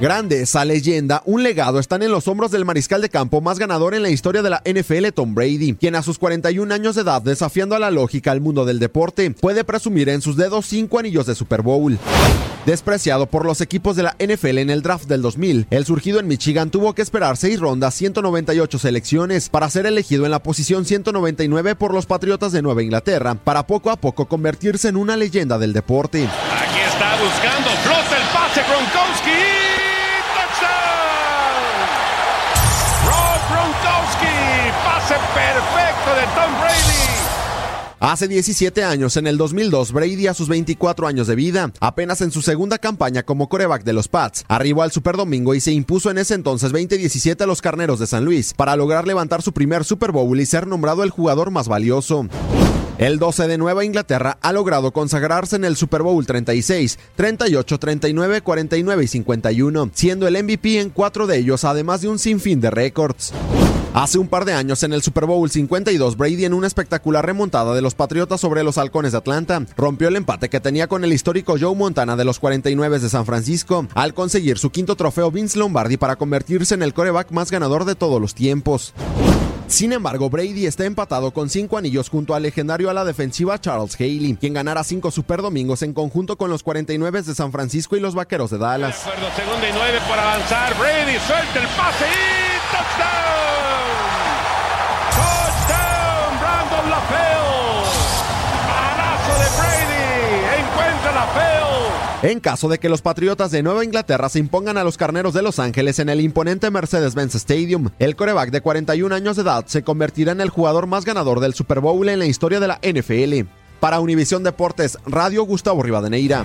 Grande esa leyenda, un legado están en los hombros del mariscal de campo más ganador en la historia de la NFL, Tom Brady, quien a sus 41 años de edad, desafiando a la lógica al mundo del deporte, puede presumir en sus dedos cinco anillos de Super Bowl. Despreciado por los equipos de la NFL en el draft del 2000, el surgido en Michigan tuvo que esperar seis rondas, 198 selecciones, para ser elegido en la posición 199 por los Patriotas de Nueva Inglaterra, para poco a poco convertirse en una leyenda del deporte. Aquí está buscando, flota el pase Gronkowski. Perfecto de Tom Brady. Hace 17 años, en el 2002, Brady a sus 24 años de vida, apenas en su segunda campaña como coreback de los Pats, arribó al Super Domingo y se impuso en ese entonces 20-17 a los Carneros de San Luis para lograr levantar su primer Super Bowl y ser nombrado el jugador más valioso. El 12 de Nueva Inglaterra ha logrado consagrarse en el Super Bowl 36, 38, 39, 49 y 51, siendo el MVP en cuatro de ellos, además de un sinfín de récords. Hace un par de años en el Super Bowl 52, Brady en una espectacular remontada de los Patriotas sobre los Halcones de Atlanta, rompió el empate que tenía con el histórico Joe Montana de los 49 de San Francisco, al conseguir su quinto trofeo Vince Lombardi para convertirse en el coreback más ganador de todos los tiempos. Sin embargo, Brady está empatado con cinco anillos junto al legendario a la defensiva Charles Haley, quien ganará cinco Super Domingos en conjunto con los 49 de San Francisco y los Vaqueros de Dallas. Segunda y nueve por avanzar. Brady suelta el pase y. En caso de que los Patriotas de Nueva Inglaterra se impongan a los Carneros de Los Ángeles en el imponente Mercedes-Benz Stadium, el coreback de 41 años de edad se convertirá en el jugador más ganador del Super Bowl en la historia de la NFL. Para Univisión Deportes, Radio Gustavo Rivadeneira.